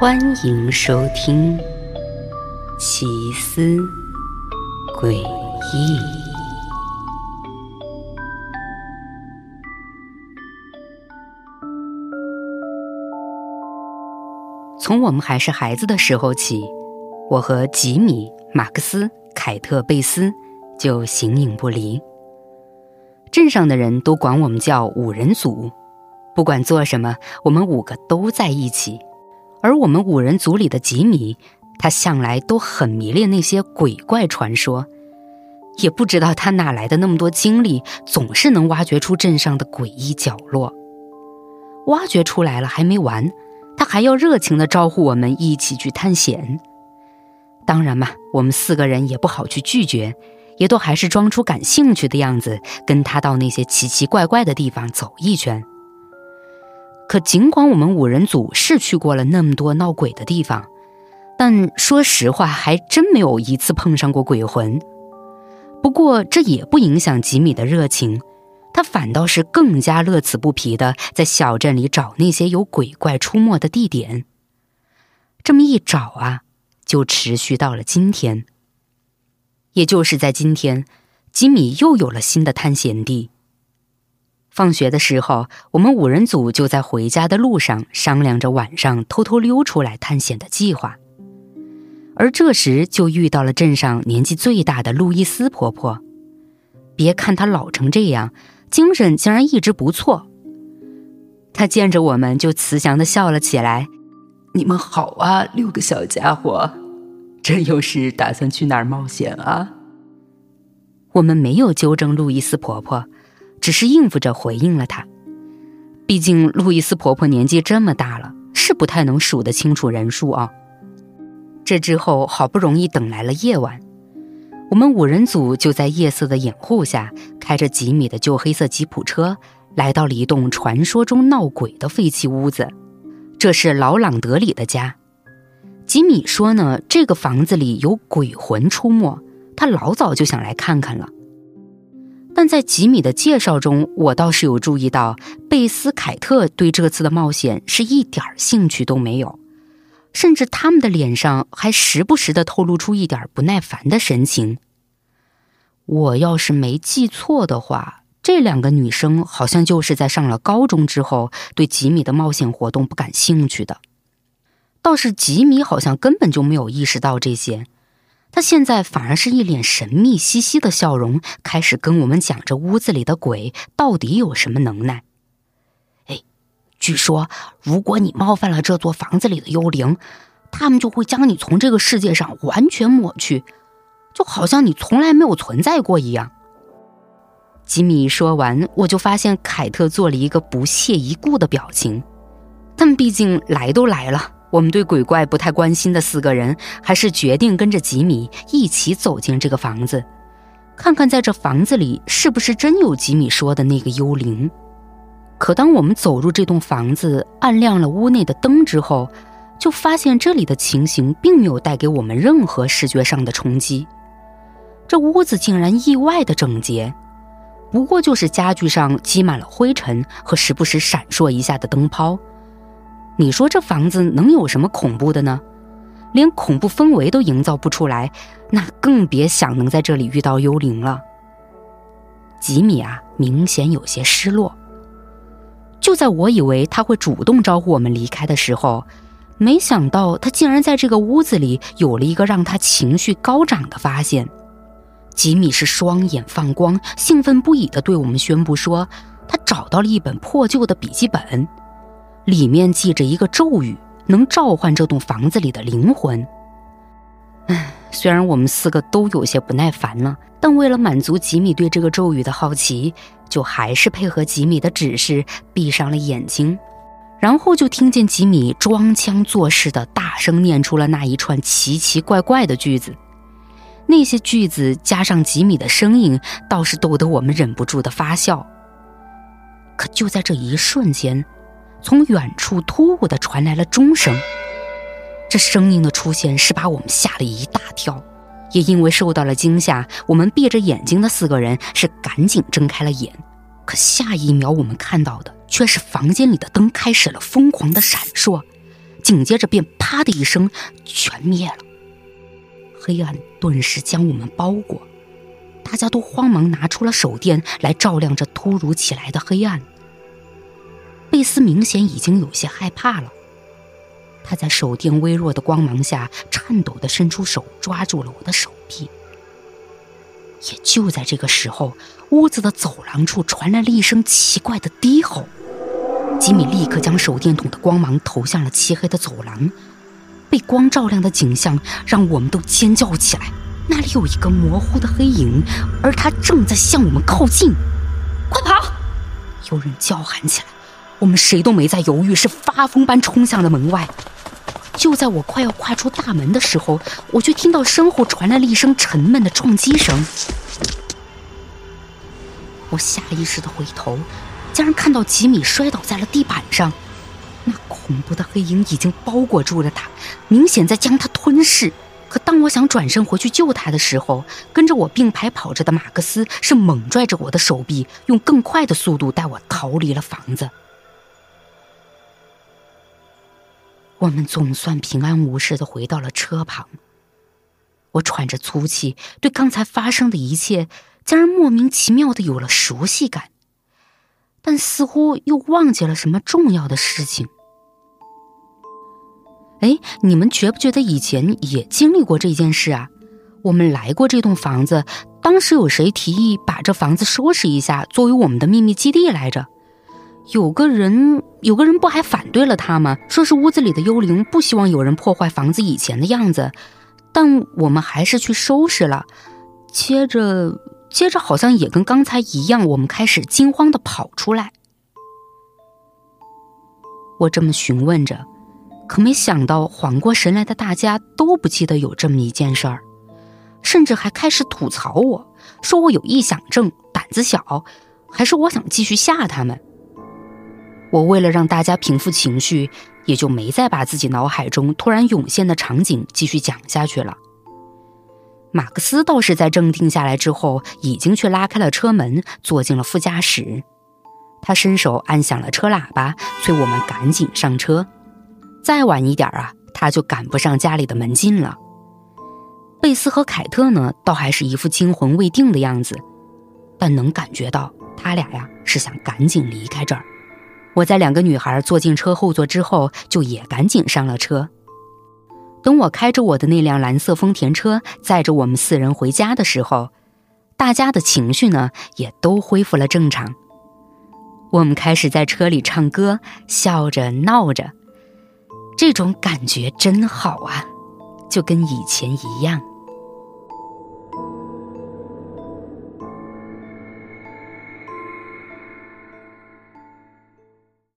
欢迎收听《奇思诡异》。从我们还是孩子的时候起，我和吉米、马克思、凯特、贝斯就形影不离。镇上的人都管我们叫五人组，不管做什么，我们五个都在一起。而我们五人组里的吉米，他向来都很迷恋那些鬼怪传说，也不知道他哪来的那么多精力，总是能挖掘出镇上的诡异角落。挖掘出来了还没完，他还要热情地招呼我们一起去探险。当然嘛，我们四个人也不好去拒绝。也都还是装出感兴趣的样子，跟他到那些奇奇怪怪的地方走一圈。可尽管我们五人组是去过了那么多闹鬼的地方，但说实话，还真没有一次碰上过鬼魂。不过这也不影响吉米的热情，他反倒是更加乐此不疲的在小镇里找那些有鬼怪出没的地点。这么一找啊，就持续到了今天。也就是在今天，吉米又有了新的探险地。放学的时候，我们五人组就在回家的路上商量着晚上偷偷溜出来探险的计划。而这时就遇到了镇上年纪最大的路易斯婆婆。别看她老成这样，精神竟然一直不错。她见着我们就慈祥的笑了起来：“你们好啊，六个小家伙。”这又是打算去哪儿冒险啊？我们没有纠正路易斯婆婆，只是应付着回应了她。毕竟路易斯婆婆年纪这么大了，是不太能数得清楚人数啊。这之后好不容易等来了夜晚，我们五人组就在夜色的掩护下，开着吉米的旧黑色吉普车，来到了一栋传说中闹鬼的废弃屋子。这是老朗德里的家。吉米说呢，这个房子里有鬼魂出没，他老早就想来看看了。但在吉米的介绍中，我倒是有注意到，贝斯、凯特对这次的冒险是一点兴趣都没有，甚至他们的脸上还时不时的透露出一点不耐烦的神情。我要是没记错的话，这两个女生好像就是在上了高中之后，对吉米的冒险活动不感兴趣的。倒是吉米好像根本就没有意识到这些，他现在反而是一脸神秘兮兮的笑容，开始跟我们讲这屋子里的鬼到底有什么能耐。哎，据说如果你冒犯了这座房子里的幽灵，他们就会将你从这个世界上完全抹去，就好像你从来没有存在过一样。吉米说完，我就发现凯特做了一个不屑一顾的表情，但毕竟来都来了。我们对鬼怪不太关心的四个人，还是决定跟着吉米一起走进这个房子，看看在这房子里是不是真有吉米说的那个幽灵。可当我们走入这栋房子，按亮了屋内的灯之后，就发现这里的情形并没有带给我们任何视觉上的冲击。这屋子竟然意外的整洁，不过就是家具上积满了灰尘和时不时闪烁一下的灯泡。你说这房子能有什么恐怖的呢？连恐怖氛围都营造不出来，那更别想能在这里遇到幽灵了。吉米啊，明显有些失落。就在我以为他会主动招呼我们离开的时候，没想到他竟然在这个屋子里有了一个让他情绪高涨的发现。吉米是双眼放光，兴奋不已地对我们宣布说，他找到了一本破旧的笔记本。里面记着一个咒语，能召唤这栋房子里的灵魂。唉，虽然我们四个都有些不耐烦了，但为了满足吉米对这个咒语的好奇，就还是配合吉米的指示，闭上了眼睛。然后就听见吉米装腔作势的大声念出了那一串奇奇怪怪的句子。那些句子加上吉米的声音，倒是逗得我们忍不住的发笑。可就在这一瞬间。从远处突兀的传来了钟声，这声音的出现是把我们吓了一大跳，也因为受到了惊吓，我们闭着眼睛的四个人是赶紧睁开了眼。可下一秒，我们看到的却是房间里的灯开始了疯狂的闪烁，紧接着便啪的一声全灭了。黑暗顿时将我们包裹，大家都慌忙拿出了手电来照亮这突如其来的黑暗。贝斯明显已经有些害怕了，他在手电微弱的光芒下颤抖地伸出手抓住了我的手臂。也就在这个时候，屋子的走廊处传来了一声奇怪的低吼。吉米立刻将手电筒的光芒投向了漆黑的走廊。被光照亮的景象让我们都尖叫起来。那里有一个模糊的黑影，而他正在向我们靠近。快跑！有人叫喊起来。我们谁都没再犹豫，是发疯般冲向了门外。就在我快要跨出大门的时候，我却听到身后传来了一声沉闷的撞击声。我下意识的回头，竟然看到吉米摔倒在了地板上。那恐怖的黑影已经包裹住了他，明显在将他吞噬。可当我想转身回去救他的时候，跟着我并排跑着的马克思是猛拽着我的手臂，用更快的速度带我逃离了房子。我们总算平安无事的回到了车旁。我喘着粗气，对刚才发生的一切，竟然莫名其妙的有了熟悉感。但似乎又忘记了什么重要的事情。哎，你们觉不觉得以前也经历过这件事啊？我们来过这栋房子，当时有谁提议把这房子收拾一下，作为我们的秘密基地来着？有个人，有个人不还反对了他吗？说是屋子里的幽灵不希望有人破坏房子以前的样子。但我们还是去收拾了。接着。接着好像也跟刚才一样，我们开始惊慌的跑出来。我这么询问着，可没想到缓过神来的大家都不记得有这么一件事儿，甚至还开始吐槽我说我有臆想症、胆子小，还说我想继续吓他们。我为了让大家平复情绪，也就没再把自己脑海中突然涌现的场景继续讲下去了。马克思倒是在镇定下来之后，已经去拉开了车门，坐进了副驾驶。他伸手按响了车喇叭，催我们赶紧上车。再晚一点啊，他就赶不上家里的门禁了。贝斯和凯特呢，倒还是一副惊魂未定的样子，但能感觉到他俩呀是想赶紧离开这儿。我在两个女孩坐进车后座之后，就也赶紧上了车。等我开着我的那辆蓝色丰田车载着我们四人回家的时候，大家的情绪呢也都恢复了正常。我们开始在车里唱歌，笑着闹着，这种感觉真好啊，就跟以前一样。